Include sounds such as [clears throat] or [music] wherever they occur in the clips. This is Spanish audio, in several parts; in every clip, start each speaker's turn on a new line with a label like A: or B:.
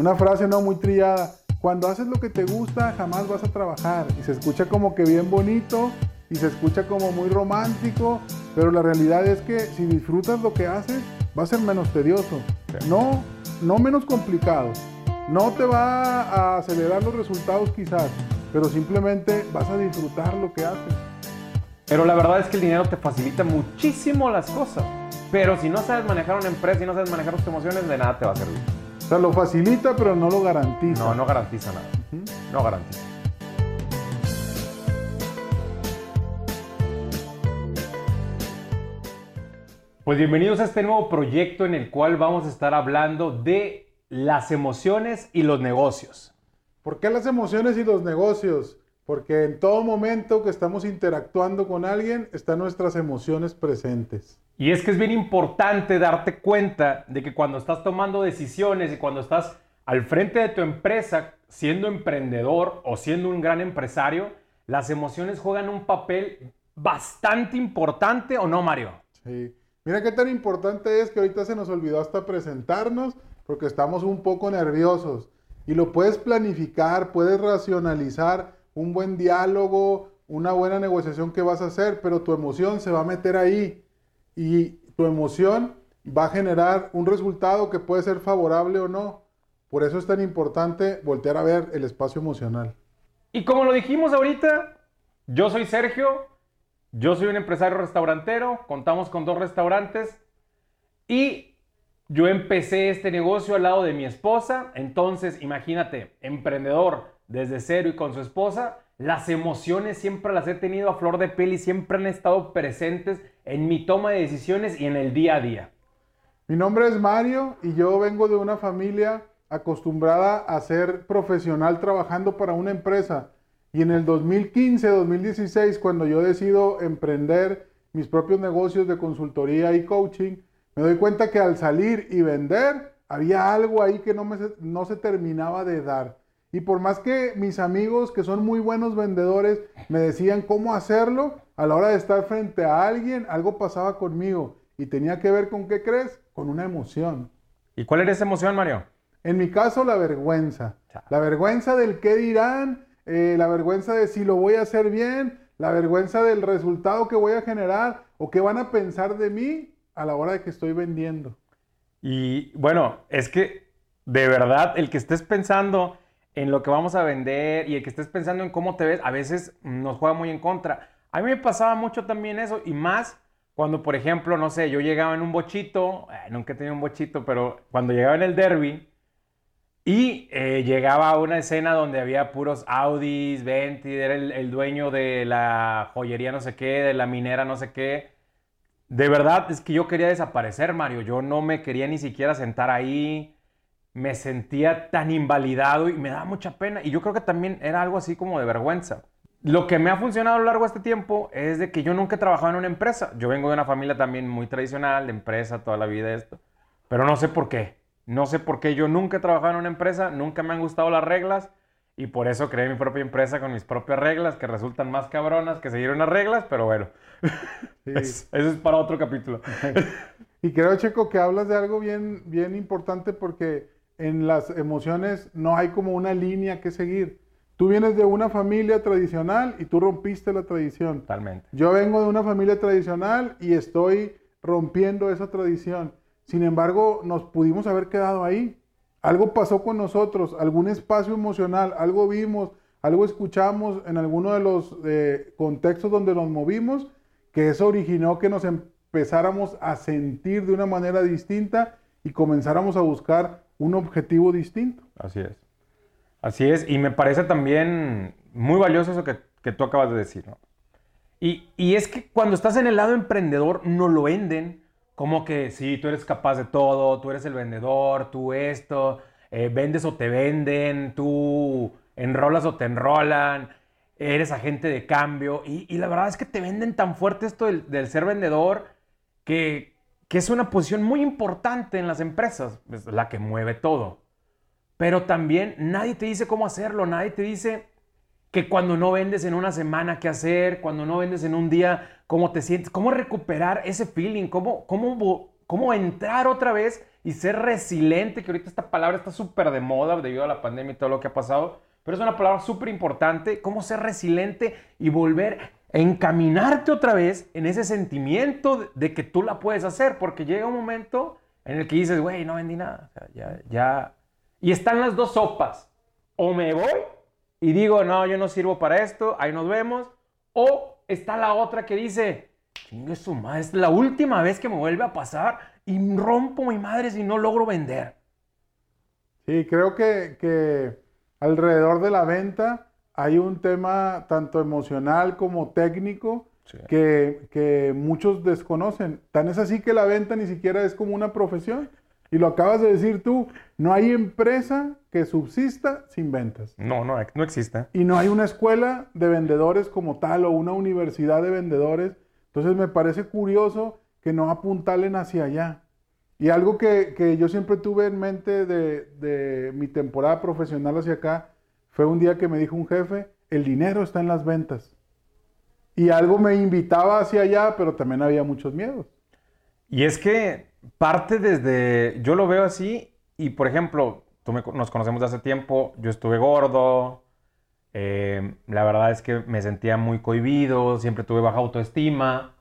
A: una frase no muy trillada. Cuando haces lo que te gusta, jamás vas a trabajar. Y se escucha como que bien bonito y se escucha como muy romántico, pero la realidad es que si disfrutas lo que haces, va a ser menos tedioso. No, no menos complicado. No te va a acelerar los resultados quizás, pero simplemente vas a disfrutar lo que haces.
B: Pero la verdad es que el dinero te facilita muchísimo las cosas. Pero si no sabes manejar una empresa y no sabes manejar tus emociones, de nada te va a servir.
A: O sea, lo facilita, pero no lo garantiza.
B: No, no garantiza nada. No garantiza. Pues bienvenidos a este nuevo proyecto en el cual vamos a estar hablando de las emociones y los negocios.
A: ¿Por qué las emociones y los negocios? Porque en todo momento que estamos interactuando con alguien están nuestras emociones presentes.
B: Y es que es bien importante darte cuenta de que cuando estás tomando decisiones y cuando estás al frente de tu empresa, siendo emprendedor o siendo un gran empresario, las emociones juegan un papel bastante importante, ¿o no, Mario?
A: Sí. Mira qué tan importante es que ahorita se nos olvidó hasta presentarnos porque estamos un poco nerviosos. Y lo puedes planificar, puedes racionalizar un buen diálogo, una buena negociación que vas a hacer, pero tu emoción se va a meter ahí y tu emoción va a generar un resultado que puede ser favorable o no. Por eso es tan importante voltear a ver el espacio emocional.
B: Y como lo dijimos ahorita, yo soy Sergio, yo soy un empresario restaurantero, contamos con dos restaurantes y yo empecé este negocio al lado de mi esposa, entonces imagínate, emprendedor desde cero y con su esposa, las emociones siempre las he tenido a flor de piel y siempre han estado presentes en mi toma de decisiones y en el día a día.
A: Mi nombre es Mario y yo vengo de una familia acostumbrada a ser profesional trabajando para una empresa. Y en el 2015-2016, cuando yo decido emprender mis propios negocios de consultoría y coaching, me doy cuenta que al salir y vender, había algo ahí que no, me, no se terminaba de dar. Y por más que mis amigos, que son muy buenos vendedores, me decían cómo hacerlo, a la hora de estar frente a alguien, algo pasaba conmigo. Y tenía que ver con qué crees, con una emoción.
B: ¿Y cuál era esa emoción, Mario?
A: En mi caso, la vergüenza. La vergüenza del qué dirán, eh, la vergüenza de si lo voy a hacer bien, la vergüenza del resultado que voy a generar o qué van a pensar de mí a la hora de que estoy vendiendo.
B: Y bueno, es que de verdad, el que estés pensando en lo que vamos a vender y el que estés pensando en cómo te ves, a veces nos juega muy en contra. A mí me pasaba mucho también eso y más cuando, por ejemplo, no sé, yo llegaba en un bochito, eh, nunca he tenido un bochito, pero cuando llegaba en el derby y eh, llegaba a una escena donde había puros Audis, Venti, era el, el dueño de la joyería no sé qué, de la minera no sé qué. De verdad es que yo quería desaparecer, Mario. Yo no me quería ni siquiera sentar ahí me sentía tan invalidado y me daba mucha pena. Y yo creo que también era algo así como de vergüenza. Lo que me ha funcionado a lo largo de este tiempo es de que yo nunca he trabajado en una empresa. Yo vengo de una familia también muy tradicional, de empresa, toda la vida esto. Pero no sé por qué. No sé por qué yo nunca he trabajado en una empresa, nunca me han gustado las reglas y por eso creé mi propia empresa con mis propias reglas que resultan más cabronas que seguir unas reglas, pero bueno, [laughs] eso es para otro capítulo. [laughs]
A: y creo, Checo, que hablas de algo bien, bien importante porque en las emociones no hay como una línea que seguir. Tú vienes de una familia tradicional y tú rompiste la tradición.
B: Totalmente.
A: Yo vengo de una familia tradicional y estoy rompiendo esa tradición. Sin embargo, nos pudimos haber quedado ahí. Algo pasó con nosotros, algún espacio emocional, algo vimos, algo escuchamos en alguno de los eh, contextos donde nos movimos, que eso originó que nos empezáramos a sentir de una manera distinta y comenzáramos a buscar un objetivo distinto.
B: Así es. Así es, y me parece también muy valioso eso que, tú acabas de decir. Y, es que cuando estás en el lado emprendedor, no lo venden como que sí, tú eres capaz de todo, tú eres el vendedor, tú esto, eh, vendes o te venden, tú enrolas o te enrolan, eres agente de cambio. Y, la verdad es que te venden tan fuerte esto del, del ser vendedor que, que es una posición muy importante en las empresas, es la que mueve todo. Pero también nadie te dice cómo hacerlo, nadie te dice que cuando no vendes en una semana qué hacer, cuando no vendes en un día, cómo te sientes, cómo recuperar ese feeling, cómo, cómo, cómo entrar otra vez y ser resiliente, que ahorita esta palabra está súper de moda debido a la pandemia y todo lo que ha pasado, pero es una palabra súper importante, cómo ser resiliente y volver a encaminarte otra vez en ese sentimiento de que tú la puedes hacer, porque llega un momento en el que dices, güey, no vendí nada, ya, ya, y están las dos sopas, o me voy y digo, no, yo no sirvo para esto, ahí nos vemos, o está la otra que dice, chingue su madre, es la última vez que me vuelve a pasar y rompo mi madre si no logro vender.
A: Sí, creo que, que alrededor de la venta hay un tema tanto emocional como técnico que, que, muchos desconocen. Tan es así que la venta ni siquiera es como una profesión. Y lo acabas de decir tú, no hay empresa que subsista sin ventas.
B: No, no, no existe.
A: Y no hay una escuela de vendedores como tal o una universidad de vendedores. Entonces me parece curioso que no apuntalen hacia allá. Y algo que, que yo siempre tuve en mente de, de, mi temporada profesional hacia acá fue un día que me dijo un jefe, el dinero está en las ventas. Y algo me invitaba hacia allá, pero también había muchos miedos.
B: Y es que parte desde, yo lo veo así, y por ejemplo, tú nos conocemos de hace tiempo, yo estuve gordo, eh, la verdad es que me sentía muy cohibido, siempre tuve baja autoestima.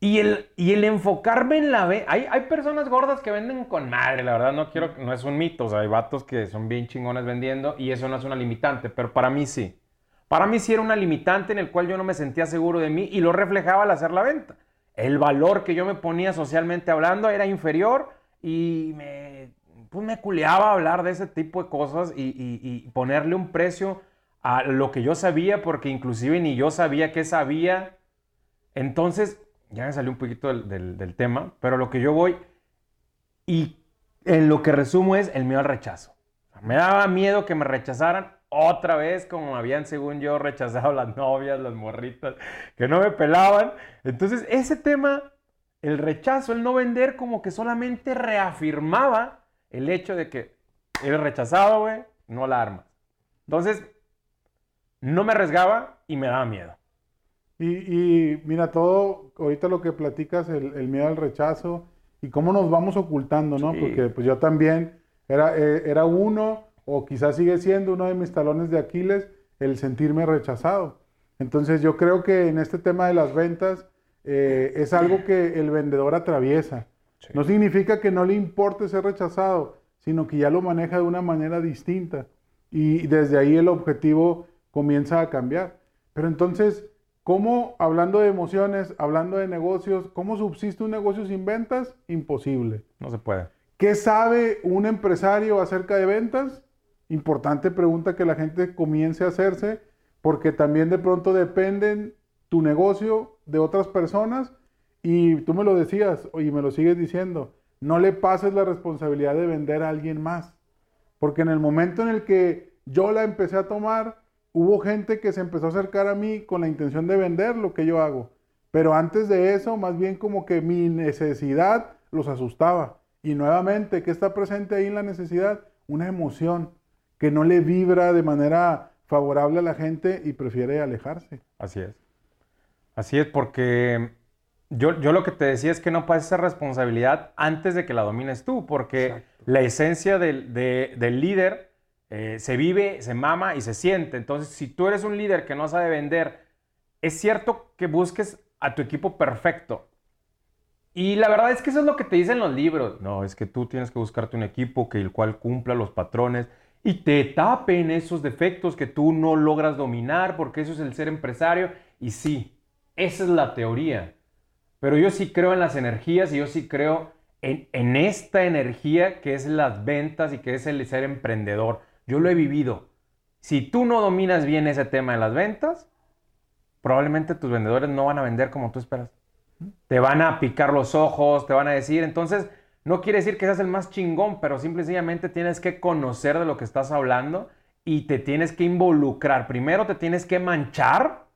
B: Y el, y el enfocarme en la hay, hay personas gordas que venden con madre, la verdad no quiero, no es un mito, o sea, hay vatos que son bien chingones vendiendo y eso no es una limitante, pero para mí sí. Para mí sí era una limitante en el cual yo no me sentía seguro de mí y lo reflejaba al hacer la venta el valor que yo me ponía socialmente hablando era inferior y me, pues me culeaba hablar de ese tipo de cosas y, ponerle un precio a lo que yo sabía, porque inclusive ni yo sabía qué sabía. Entonces, ya me salió un poquito del, del tema, pero lo que yo voy y en lo que resumo es el miedo al rechazo. Me daba miedo que me rechazaran otra vez como habían, según yo, rechazado las novias, las morritas, que no me pelaban. Entonces, ese tema, el rechazo, el no vender, como que solamente reafirmaba el hecho de que eres rechazado, güey, no la armas. Entonces, no me arriesgaba y me daba miedo.
A: Y, mira, todo, ahorita lo que platicas, el, miedo al rechazo y cómo nos vamos ocultando, ¿no? Porque pues yo también era, eh, era uno o quizás sigue siendo uno de mis talones de Aquiles el sentirme rechazado. Entonces yo creo que en este tema de las ventas eh, es algo que el vendedor atraviesa. No significa que no le importe ser rechazado, sino que ya lo maneja de una manera distinta y desde ahí el objetivo comienza a cambiar. Pero entonces, ¿cómo, hablando de emociones, hablando de negocios, cómo subsiste un negocio sin ventas? Imposible.
B: No se puede.
A: ¿Qué sabe un empresario acerca de ventas? Importante pregunta que la gente comience a hacerse, porque también de pronto dependen tu negocio de otras personas y tú me lo decías y me lo sigues diciendo, no le pases la responsabilidad de vender a alguien más, porque en el momento en el que yo la empecé a tomar, hubo gente que se empezó a acercar a mí con la intención de vender lo que yo hago, pero antes de eso, más bien como que mi necesidad los asustaba. Y nuevamente, ¿qué está presente ahí en la necesidad? Una emoción que no le vibra de manera favorable a la gente y prefiere alejarse.
B: Así es. Así es, porque yo, yo lo que te decía es que no pases esa responsabilidad antes de que la domines tú, porque la esencia del, del líder eh, se vive, se mama y se siente. Entonces, si tú eres un líder que no sabe vender, es cierto que busques a tu equipo perfecto. Y la verdad es que eso es lo que te dicen los libros. No, es que tú tienes que buscarte un equipo que el cual cumpla los patrones y te tapen esos defectos que tú no logras dominar, porque eso es el ser empresario. Y sí, esa es la teoría. Pero yo sí creo en las energías y yo sí creo en, en esta energía que es las ventas y que es el ser emprendedor. Yo lo he vivido. Si tú no dominas bien ese tema de las ventas, probablemente tus vendedores no van a vender como tú esperas. Te van a picar los ojos, te van a decir, entonces no quiere decir que seas el más chingón, pero simple y sencillamente tienes que conocer de lo que estás hablando y te tienes que involucrar. Primero te tienes que manchar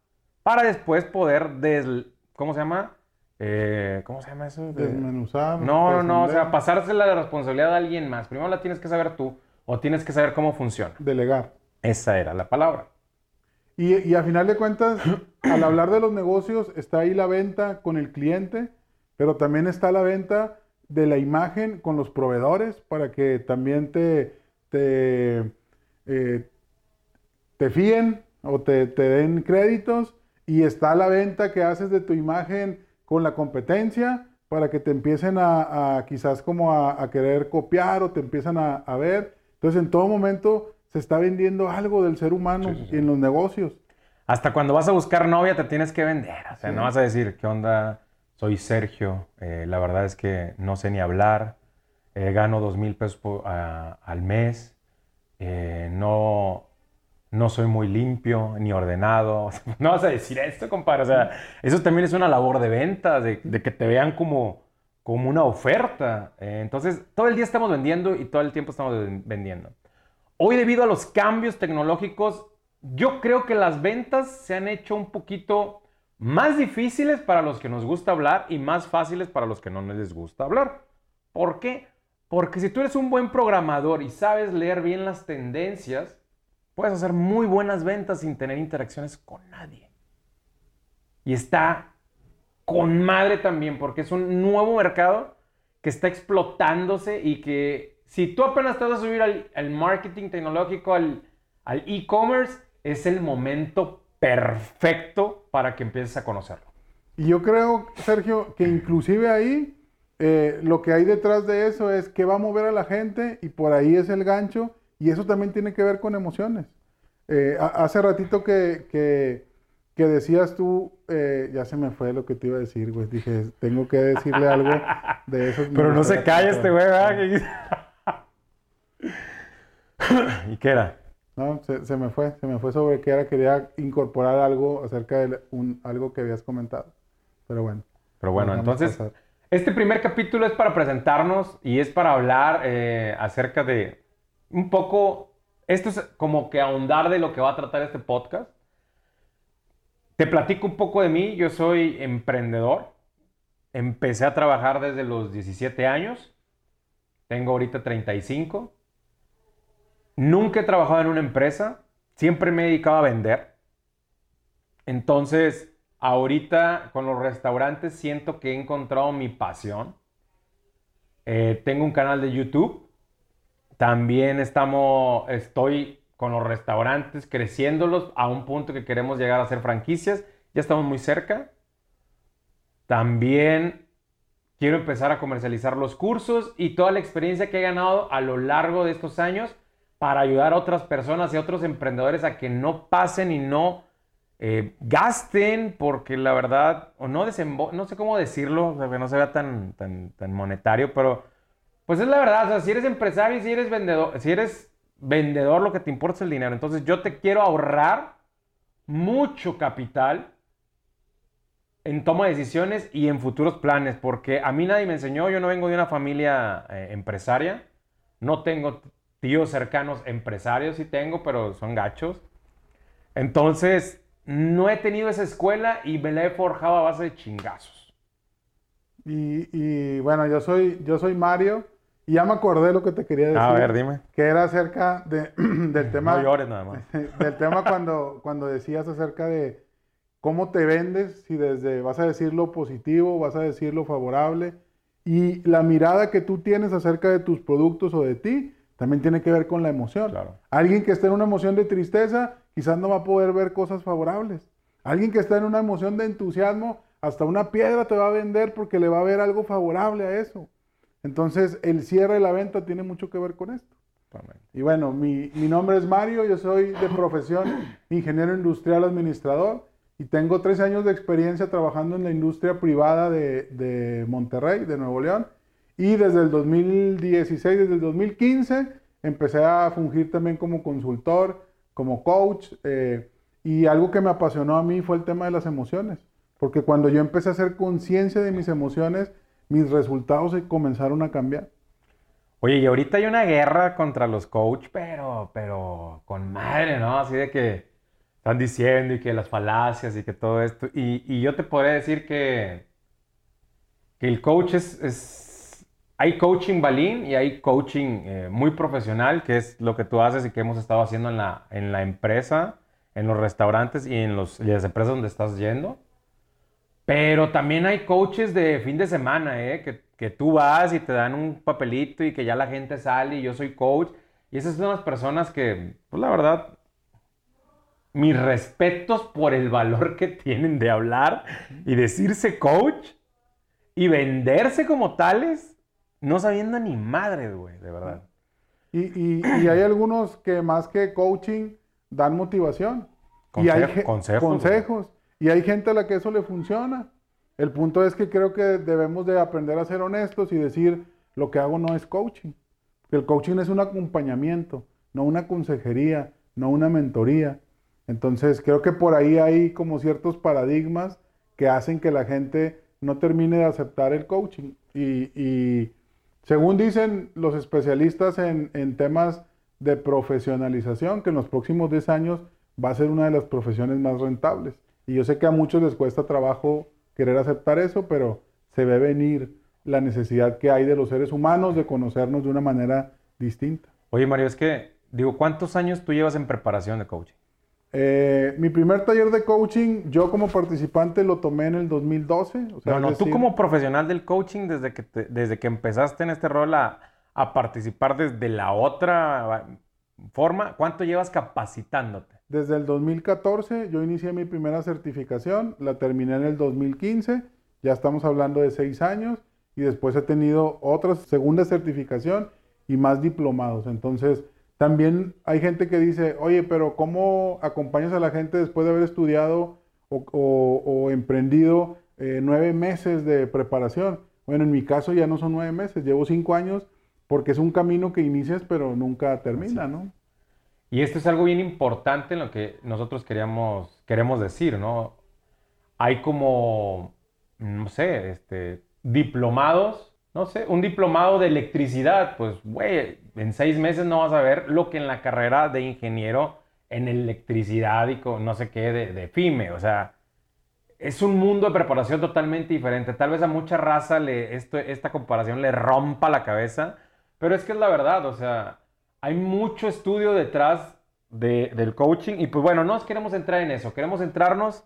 B: para después poder des... ¿Cómo se llama? Eh, ¿Cómo se llama eso?
A: Desmenuzar.
B: No, no, no, o sea, pasársela la responsabilidad a alguien más. Primero la tienes que saber tú o tienes que saber cómo funciona.
A: Delegar.
B: Esa era la palabra.
A: Y, y a final de cuentas, al hablar de los negocios, está ahí la venta con el cliente, pero también está la venta de la imagen con los proveedores para que también te, te, eh, te fíen o te, te den créditos. Y está la venta que haces de tu imagen con la competencia para que te empiecen a, quizás como a, querer copiar o te empiezan a, ver. Entonces en todo momento se está vendiendo algo del ser humano en los negocios.
B: Hasta cuando vas a buscar novia te tienes que vender. O sea, no vas a decir, ¿qué onda? Soy Sergio. Eh, la verdad es que no sé ni hablar. Eh, gano dos mil pesos al mes. Eh, no, no soy muy limpio ni ordenado. [laughs] No vas a decir esto, compadre. O sea, eso también es una labor de venta, de, que te vean como, como una oferta. Eh, entonces, todo el día estamos vendiendo y todo el tiempo estamos vendiendo. Hoy, debido a los cambios tecnológicos, yo creo que las ventas se han hecho un poquito más difíciles para los que nos gusta hablar y más fáciles para los que no les gusta hablar. ¿Por qué? Porque si tú eres un buen programador y sabes leer bien las tendencias, Puedes hacer muy buenas ventas sin tener interacciones con nadie. Y está con madre también, porque es un nuevo mercado que está explotándose y que si tú apenas te vas a subir al, marketing tecnológico, al e-commerce, es el momento perfecto para que empieces a conocerlo.
A: Y yo creo, Sergio, que inclusive ahí eh, lo que hay detrás de eso es que va a mover a la gente y por ahí es el gancho y eso también tiene que ver con emociones. Eh, hace ratito que, que, decías tú, eh, ya se me fue lo que te iba a decir, güey. Dije, tengo que decirle algo de eso.
B: Pero no se cae este güey, ¿verdad? [laughs] ¿Y qué era?
A: No, se, me fue, se me fue sobre qué era. Quería incorporar algo acerca de un, algo que habías comentado. Pero bueno.
B: Pero bueno, entonces, este primer capítulo es para presentarnos y es para hablar eh, acerca de un poco, esto es como que ahondar de lo que va a tratar este podcast. Te platico un poco de mí, yo soy emprendedor. Empecé a trabajar desde los 17 años. Tengo ahorita 35. Nunca he trabajado en una empresa. Siempre me he dedicado a vender. Entonces, ahorita con los restaurantes siento que he encontrado mi pasión. Eh, tengo un canal de YouTube también estamos, estoy con los restaurantes creciéndolos a un punto que queremos llegar a ser franquicias. Ya estamos muy cerca. También quiero empezar a comercializar los cursos y toda la experiencia que he ganado a lo largo de estos años para ayudar a otras personas y a otros emprendedores a que no pasen y no eh, gasten, porque la verdad, o no no sé cómo decirlo, que no se vea tan, tan, monetario, pero pues es la verdad, si eres empresario y si eres vendedor, si eres vendedor, lo que te importa es el dinero. Entonces yo te quiero ahorrar mucho capital en toma de decisiones y en futuros planes, porque a mí nadie me enseñó, yo no vengo de una familia eh, empresaria, no tengo tíos cercanos empresarios, sí tengo, pero son gachos. Entonces, no he tenido esa escuela y me la he forjado a base de chingazos.
A: Y, y bueno, yo soy, yo soy Mario. Y ya me acordé lo que te quería decir.
B: A ver, dime.
A: Que era acerca de, [clears throat] del tema.
B: No llores nada más. [laughs]
A: Del tema cuando, cuando decías acerca de cómo te vendes, si desde vas a decir lo positivo, vas a decir lo favorable. Y la mirada que tú tienes acerca de tus productos o de ti también tiene que ver con la emoción.
B: Claro.
A: Alguien que esté en una emoción de tristeza quizás no va a poder ver cosas favorables. Alguien que está en una emoción de entusiasmo, hasta una piedra te va a vender porque le va a ver algo favorable a eso. Entonces, el cierre de la venta tiene mucho que ver con esto. Y bueno, mi, nombre es Mario, yo soy de profesión ingeniero industrial administrador y tengo tres años de experiencia trabajando en la industria privada de, de, Monterrey, de Nuevo León. Y desde el 2016, desde el 2015, empecé a fungir también como consultor, como coach. Eh, y algo que me apasionó a mí fue el tema de las emociones. Porque cuando yo empecé a hacer conciencia de mis emociones, mis resultados comenzaron a cambiar.
B: Oye, y ahorita hay una guerra contra los coach, pero, pero con madre, ¿no? Así de que están diciendo y que las falacias y que todo esto. Y, yo te podría decir que, que el coach es, Hay coaching balín y hay coaching eh, muy profesional, que es lo que tú haces y que hemos estado haciendo en la, en la empresa, en los restaurantes y en, los, las empresas donde estás yendo. Pero también hay coaches de fin de semana, ¿eh? Que, que tú vas y te dan un papelito y que ya la gente sale y yo soy coach. Y esas son las personas que, pues la verdad, mis respetos por el valor que tienen de hablar y decirse coach y venderse como tales, no sabiendo ni madre, güey, de verdad.
A: Y, y, y, hay algunos que más que coaching dan motivación. y hay consejos. consejos. Y hay gente a la que eso le funciona. El punto es que creo que debemos de aprender a ser honestos y decir, lo que hago no es coaching. El coaching es un acompañamiento, no una consejería, no una mentoría. Entonces creo que por ahí hay como ciertos paradigmas que hacen que la gente no termine de aceptar el coaching. Y, según dicen los especialistas en, temas de profesionalización, que en los próximos 10 años va a ser una de las profesiones más rentables. Y yo sé que a muchos les cuesta trabajo querer aceptar eso, pero se ve venir la necesidad que hay de los seres humanos de conocernos de una manera distinta.
B: Oye, Mario, es que, digo, ¿cuántos años tú llevas en preparación de coaching?
A: Eh, mi primer taller de coaching, yo como participante lo tomé en el 2012.
B: O sea, no, no, tú como profesional del coaching, desde que, desde que empezaste en este rol a, a, participar desde la otra forma, ¿cuánto llevas capacitándote?
A: Desde el 2014 yo inicié mi primera certificación, la terminé en el 2015, ya estamos hablando de seis años, y después he tenido otra segunda certificación y más diplomados. Entonces, también hay gente que dice, oye, pero ¿cómo acompañas a la gente después de haber estudiado o, emprendido eh, nueve meses de preparación? Bueno, en mi caso ya no son nueve meses, llevo cinco años porque es un camino que inicias pero nunca termina, ¿no?
B: Y esto es algo bien importante en lo que nosotros queríamos, queremos decir, ¿no? Hay como, no sé, este, diplomados no sé, un diplomado de electricidad, pues, güey, en seis meses no vas a ver lo que en la carrera de ingeniero en electricidad y con no sé qué de, de FIME, o sea, es un mundo de preparación totalmente diferente. Tal vez a mucha raza le, esta comparación le rompa la cabeza, pero es que es la verdad, o sea, hay mucho estudio detrás de, del coaching y pues bueno, no nos queremos entrar en eso, queremos centrarnos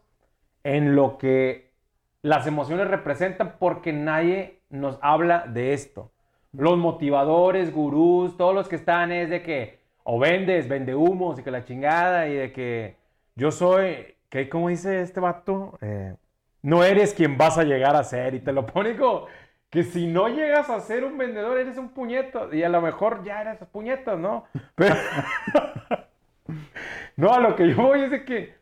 B: en lo que las emociones representan porque nadie nos habla de esto. Los motivadores, gurús, todos los que están es de que o vendes, vende humos y que la chingada y de que yo soy, que como dice este vato, eh, no eres quien vas a llegar a ser y te lo pone que si no llegas a ser un vendedor eres un puñeto y a lo mejor ya eres puñeto, ¿no? Pero [laughs] no, a lo que yo voy es de que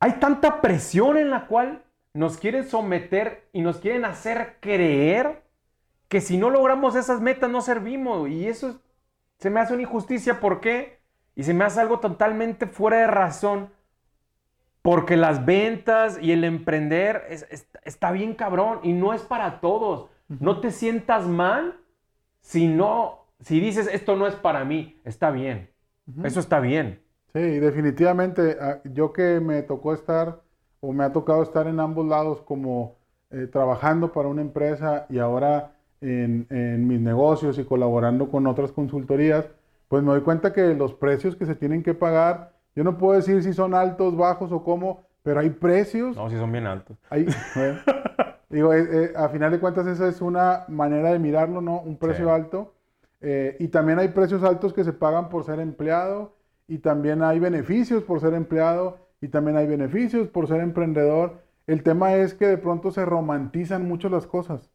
B: hay tanta presión en la cual nos quieren someter y nos quieren hacer creer que si no logramos esas metas no servimos. Y eso se me hace una injusticia. ¿Por qué? Y se me hace algo totalmente fuera de razón. Porque las ventas y el emprender está bien cabrón y no es para todos. No te sientas mal si no, si dices esto no es para mí. Está bien. Eso está bien.
A: Sí, definitivamente. Ah, yo que me tocó estar o me ha tocado estar en ambos lados como eh, trabajando para una empresa y ahora en, mis negocios y colaborando con otras consultorías, pues me doy cuenta que los precios que se tienen que pagar, yo no puedo decir si son altos, bajos o cómo, pero hay precios.
B: No, si son bien altos. [laughs]
A: digo, eh, eh, a final de cuentas esa es una manera de mirarlo, ¿no? Un precio alto. y también hay precios altos que se pagan por ser empleado y también hay beneficios por ser empleado y también hay beneficios por ser emprendedor. El tema es que de pronto se romantizan mucho las cosas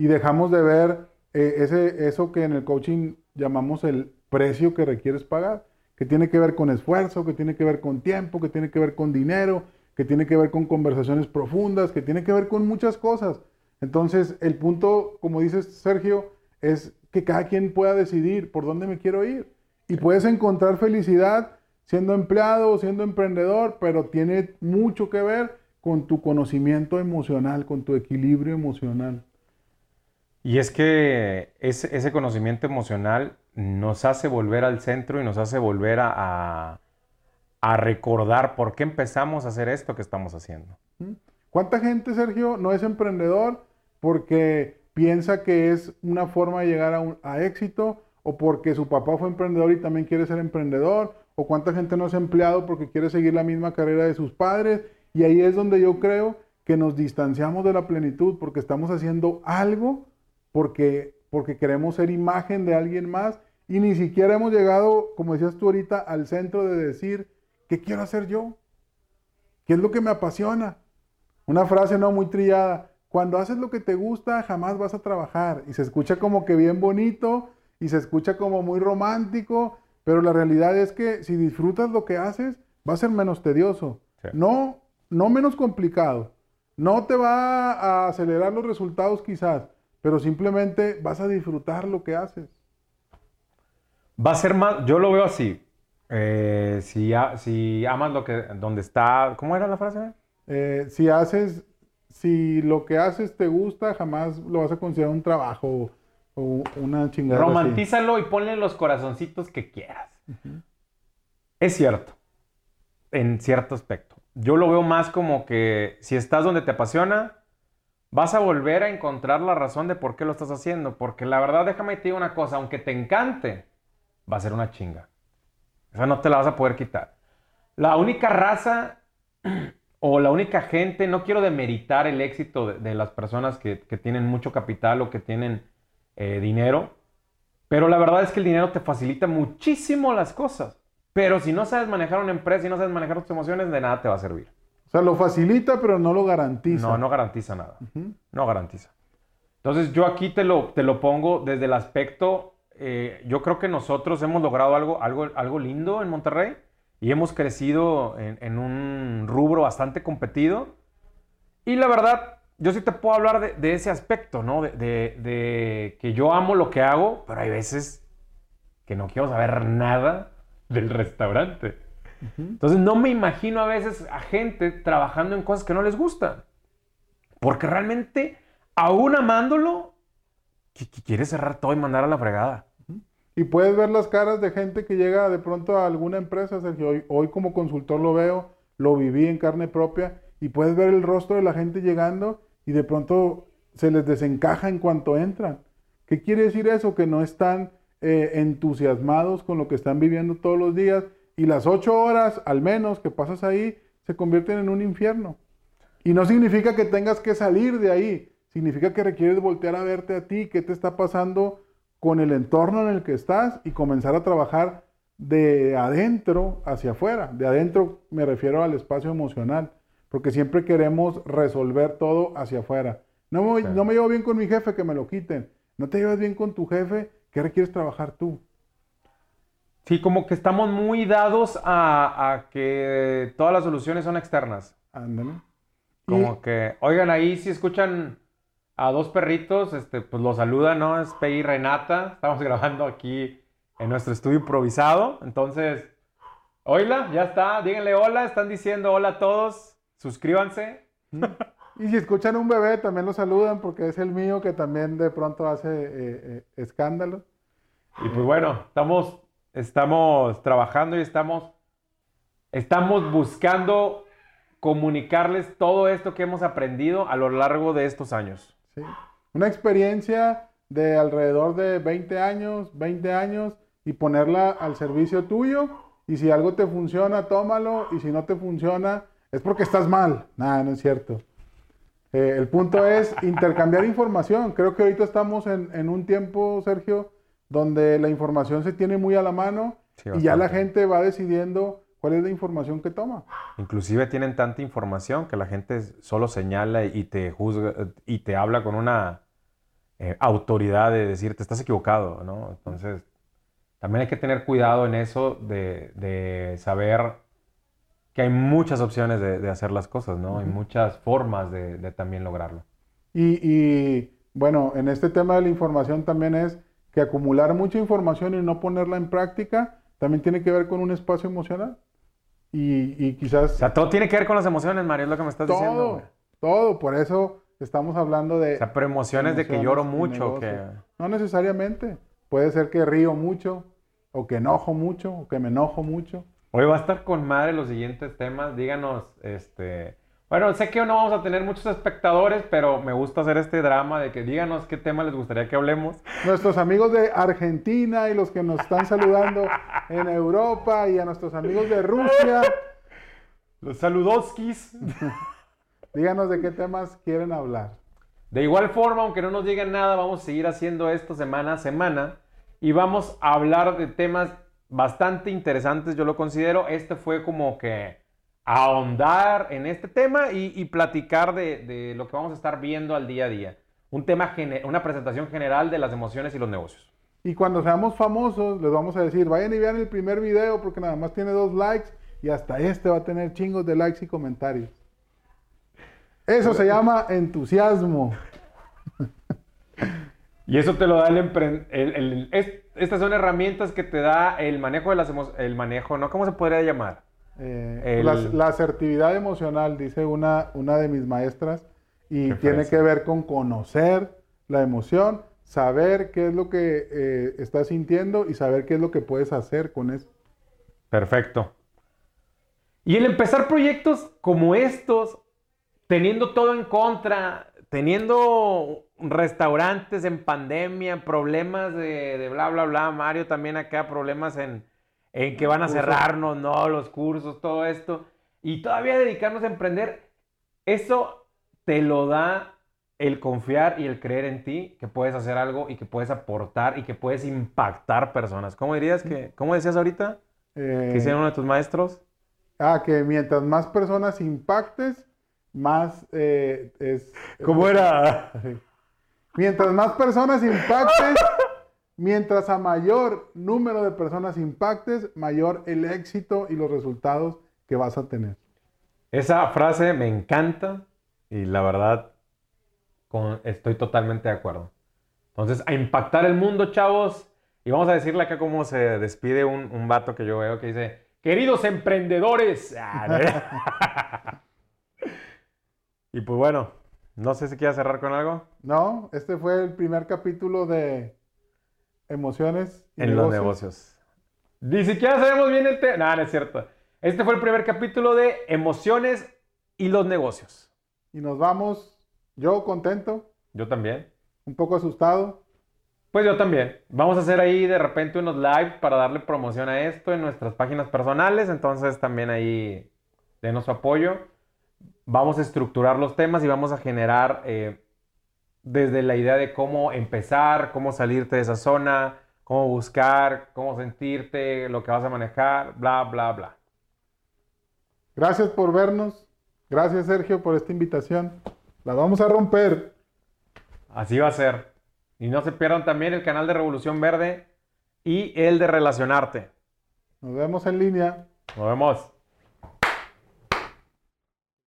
A: y dejamos de ver eh, ese, eso que en el coaching llamamos el precio que requieres pagar, que tiene que ver con esfuerzo, que tiene que ver con tiempo, que tiene que ver con dinero, que tiene que ver con conversaciones profundas, que tiene que ver con muchas cosas. Entonces, el punto, como dices Sergio, es que cada quien pueda decidir por dónde me quiero ir. Y puedes encontrar felicidad siendo empleado o siendo emprendedor, pero tiene mucho que ver con tu conocimiento emocional, con tu equilibrio emocional.
B: Y es que ese, conocimiento emocional nos hace volver al centro y nos hace volver a, a, recordar por qué empezamos a hacer esto que estamos haciendo.
A: ¿Cuánta gente, Sergio, no es emprendedor porque piensa que es una forma de llegar a, a éxito o porque su papá fue emprendedor y también quiere ser emprendedor o cuánta gente no es empleado porque quiere seguir la misma carrera de sus padres. Y ahí es donde yo creo que nos distanciamos de la plenitud porque estamos haciendo algo porque, porque queremos ser imagen de alguien más y ni siquiera hemos llegado, como decías tú ahorita, al centro de decir, ¿qué quiero hacer yo? ¿Qué es lo que me apasiona? Una frase no muy trillada, cuando haces lo que te gusta jamás vas a trabajar y se escucha como que bien bonito y se escucha como muy romántico, pero la realidad es que si disfrutas lo que haces va a ser menos tedioso, no, no menos complicado. No te va a acelerar los resultados quizás, pero simplemente vas a disfrutar lo que haces.
B: Va a ser más, yo lo veo así. Eh, si, si amas lo que, donde está, ¿cómo era la frase?
A: Eh, si haces, si lo que haces te gusta, jamás lo vas a considerar un trabajo o una chingada.
B: Romantízalo y ponle los corazoncitos que quieras. Es cierto, en cierto aspecto yo lo veo más como que si estás donde te apasiona, vas a volver a encontrar la razón de por qué lo estás haciendo. Porque la verdad, déjame te digo una cosa, aunque te encante, va a ser una chinga. Esa no te la vas a poder quitar. La única raza [clears throat] o la única gente, no quiero demeritar el éxito de, las personas que, tienen mucho capital o que tienen eh, dinero, pero la verdad es que el dinero te facilita muchísimo las cosas. Pero si no sabes manejar una empresa y no sabes manejar tus emociones, de nada te va a servir.
A: O sea, lo facilita, pero no lo garantiza.
B: No, no garantiza nada. No garantiza. Entonces, yo aquí te lo, te lo pongo desde el aspecto, eh, yo creo que nosotros hemos logrado algo, algo, algo lindo en Monterrey y hemos crecido en, un rubro bastante competido. Y la verdad, yo sí te puedo hablar de, ese aspecto, ¿no? De, de, que yo amo lo que hago, pero hay veces que no quiero saber nada del restaurante. Entonces no me imagino a veces a gente trabajando en cosas que no les gustan. Porque realmente, aún amándolo, quiere cerrar todo y mandar a la fregada.
A: Y puedes ver las caras de gente que llega de pronto a alguna empresa, Sergio. Hoy, hoy como consultor lo veo, lo viví en carne propia, y puedes ver el rostro de la gente llegando y de pronto se les desencaja en cuanto entran. ¿Qué quiere decir eso? Que no están eh, entusiasmados con lo que están viviendo todos los días y las ocho horas al menos que pasas ahí se convierten en un infierno. Y no significa que tengas que salir de ahí, significa que requieres voltear a verte a ti, qué te está pasando con el entorno en el que estás y comenzar a trabajar de adentro hacia afuera. De adentro me refiero al espacio emocional, porque siempre queremos resolver todo hacia afuera. No me, no me llevo bien con mi jefe, que me lo quiten. No te llevas bien con tu jefe, ¿Qué requieres trabajar tú?
B: Sí, como que estamos muy dados a, que todas las soluciones son externas.
A: Ándale.
B: Como que, oigan, ahí si escuchan a dos perritos, este, pues los saludan, ¿no? Es Pei y Renata. Estamos [laughs] grabando aquí en nuestro estudio improvisado. Entonces, oíla, ya está. Díganle hola. Están diciendo hola a todos. Suscríbanse. [laughs]
A: Y si escuchan un bebé, también lo saludan porque es el mío que también de pronto hace eh, eh, escándalo.
B: Y pues bueno, estamos, estamos trabajando y estamos, estamos buscando comunicarles todo esto que hemos aprendido a lo largo de estos años.
A: Sí. Una experiencia de alrededor de 20 años, 20 años y ponerla al servicio tuyo. Y si algo te funciona, tómalo. Y si no te funciona, es porque estás mal. Nada, no es cierto. Eh, el punto es intercambiar información. Creo que ahorita estamos en, un tiempo, Sergio, donde la información se tiene muy a la mano y ya la gente va decidiendo cuál es la información que toma.
B: Inclusive tienen tanta información que la gente solo señala y te juzga y te habla con una eh, autoridad de decir, te estás equivocado, ¿no? Entonces, también hay que tener cuidado en eso de, de saber que hay muchas opciones de, hacer las cosas, ¿no? Hay muchas formas de, también lograrlo.
A: Y, bueno, en este tema de la información también es que acumular mucha información y no ponerla en práctica también tiene que ver con un espacio emocional. Y, quizás...
B: O sea, todo tiene que ver con las emociones, Mario, es lo que me estás diciendo.
A: Todo, por eso estamos hablando de...
B: O sea, pero emociones, de que lloro mucho, que...
A: No necesariamente. Puede ser que río mucho, o que enojo mucho, o que me enojo mucho.
B: Hoy va a estar con madre los siguientes temas. Díganos, este. Bueno, sé que no vamos a tener muchos espectadores, pero me gusta hacer este drama de que díganos qué tema les gustaría que hablemos.
A: Nuestros amigos de Argentina y los que nos están saludando en Europa y a nuestros amigos de Rusia.
B: Los saludoskis.
A: Díganos de qué temas quieren hablar.
B: De igual forma, aunque no nos digan nada, vamos a seguir haciendo esto semana a semana y vamos a hablar de temas bastante interesantes, yo lo considero. Este fue como que ahondar en este tema y, platicar de, lo que vamos a estar viendo al día a día. Un tema, una presentación general de las emociones y los negocios.
A: Y cuando seamos famosos, les vamos a decir, vayan y vean el primer video porque nada más tiene dos likes y hasta este va a tener chingos de likes y comentarios. Eso se llama entusiasmo.
B: Y eso te lo da el, el, Estas son herramientas que te da el manejo de las emociones. El manejo, ¿no? ¿Cómo se podría llamar?
A: Eh, la, asertividad emocional, dice una, una de mis maestras, y tiene que ver con conocer la emoción, saber qué es lo que eh, estás sintiendo y saber qué es lo que puedes hacer con eso.
B: Perfecto. Y el empezar proyectos como estos, teniendo todo en contra, teniendo restaurantes en pandemia, problemas de, bla, bla, bla, Mario también acá, problemas en, en que van a cerrarnos, ¿no? Los cursos, todo esto. Y todavía dedicarnos a emprender, eso te lo da el confiar y el creer en ti, que puedes hacer algo y que puedes aportar y que puedes impactar personas. ¿Cómo dirías que, cómo decías ahorita? Eh, ¿Qué hicieron uno de tus maestros?
A: Ah, que mientras más personas impactes, más eh, es...
B: ¿Cómo era? [laughs]
A: Mientras más personas impactes, mientras a mayor número de personas impactes, mayor el éxito y los resultados que vas a tener.
B: Esa frase me encanta y la verdad estoy totalmente de acuerdo. Entonces, a impactar el mundo, chavos. Y vamos a decirle acá cómo se despide un, un vato que yo veo que dice, queridos emprendedores. [laughs] y pues bueno, no sé si quieres cerrar con algo.
A: No, este fue el primer capítulo de emociones
B: en los negocios. Ni siquiera sabemos bien el tema. No, no es cierto. Este fue el primer capítulo de emociones y los negocios.
A: Y nos vamos yo contento.
B: Yo también.
A: Un poco asustado.
B: Pues yo también. Vamos a hacer ahí de repente unos live para darle promoción a esto en nuestras páginas personales. Entonces también ahí denos su apoyo. Vamos a estructurar los temas y vamos a generar eh, desde la idea de cómo empezar, cómo salirte de esa zona, cómo buscar, cómo sentirte, lo que vas a manejar, bla, bla, bla.
A: Gracias por vernos. Gracias Sergio por esta invitación. La vamos a romper.
B: Así va a ser. Y no se pierdan también el canal de Revolución Verde y el de Relacionarte.
A: Nos vemos en línea.
B: Nos vemos.